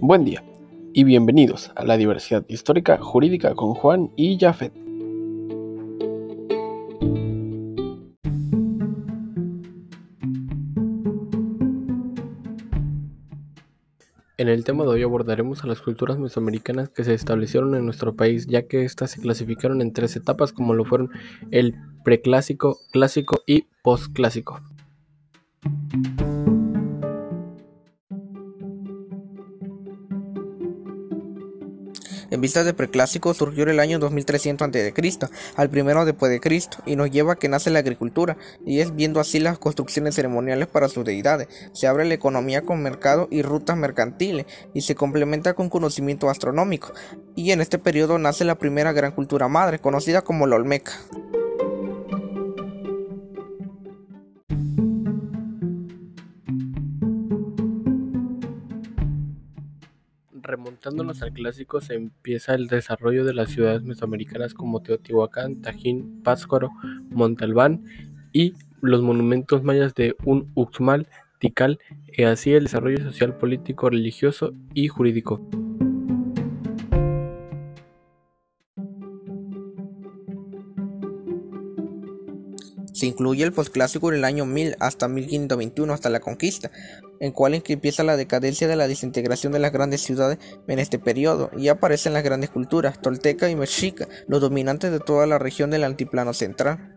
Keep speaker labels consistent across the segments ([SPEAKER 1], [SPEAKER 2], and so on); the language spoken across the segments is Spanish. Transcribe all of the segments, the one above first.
[SPEAKER 1] Buen día y bienvenidos a la diversidad histórica jurídica con Juan y Jafet. En el tema de hoy abordaremos a las culturas mesoamericanas que se establecieron en nuestro país, ya que éstas se clasificaron en tres etapas como lo fueron el preclásico, clásico y postclásico.
[SPEAKER 2] En vistas de preclásico surgió el año 2300 a.C., al primero después de Cristo, y nos lleva a que nace la agricultura, y es viendo así las construcciones ceremoniales para sus deidades. Se abre la economía con mercado y rutas mercantiles, y se complementa con conocimiento astronómico. Y en este periodo nace la primera gran cultura madre, conocida como la Olmeca.
[SPEAKER 1] Remontándonos al clásico se empieza el desarrollo de las ciudades mesoamericanas como Teotihuacán, Tajín, Pátzcuaro, Montalbán y los monumentos mayas de un Uxmal, Tikal, y así el desarrollo social, político, religioso y jurídico.
[SPEAKER 2] Se incluye el posclásico en el año 1000 hasta 1521 hasta la conquista, en cual empieza la decadencia de la desintegración de las grandes ciudades en este periodo y aparecen las grandes culturas tolteca y mexica, los dominantes de toda la región del altiplano central.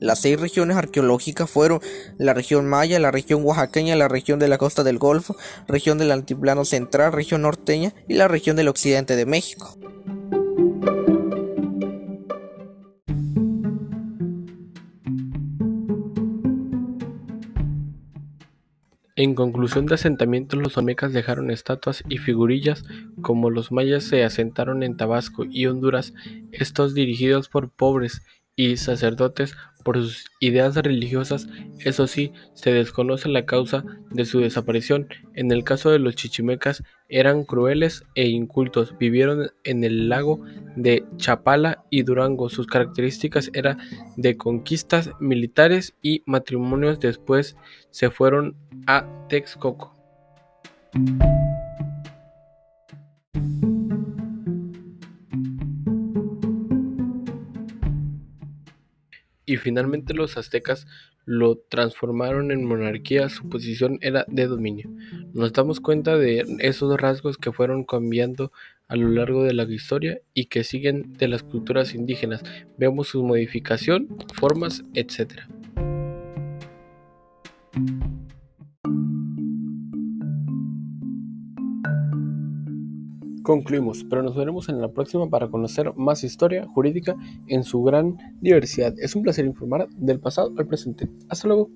[SPEAKER 2] Las seis regiones arqueológicas fueron la región maya, la región oaxaqueña, la región de la costa del Golfo, región del altiplano central, región norteña y la región del occidente de México.
[SPEAKER 1] En conclusión de asentamientos, los olmecas dejaron estatuas y figurillas, como los mayas se asentaron en Tabasco y Honduras, estos dirigidos por pobres y sacerdotes por sus ideas religiosas, eso sí, se desconoce la causa de su desaparición. En el caso de los chichimecas, eran crueles e incultos, vivieron en el lago de Chapala y Durango. Sus características eran de conquistas militares y matrimonios. Después se fueron a Texcoco. Y finalmente los aztecas lo transformaron en monarquía, su posición era de dominio. Nos damos cuenta de esos rasgos que fueron cambiando a lo largo de la historia y que siguen de las culturas indígenas. Vemos su modificación, formas, etc. concluimos, pero nos veremos en la próxima para conocer más historia jurídica en su gran diversidad. Es un placer informar del pasado al presente. Hasta luego.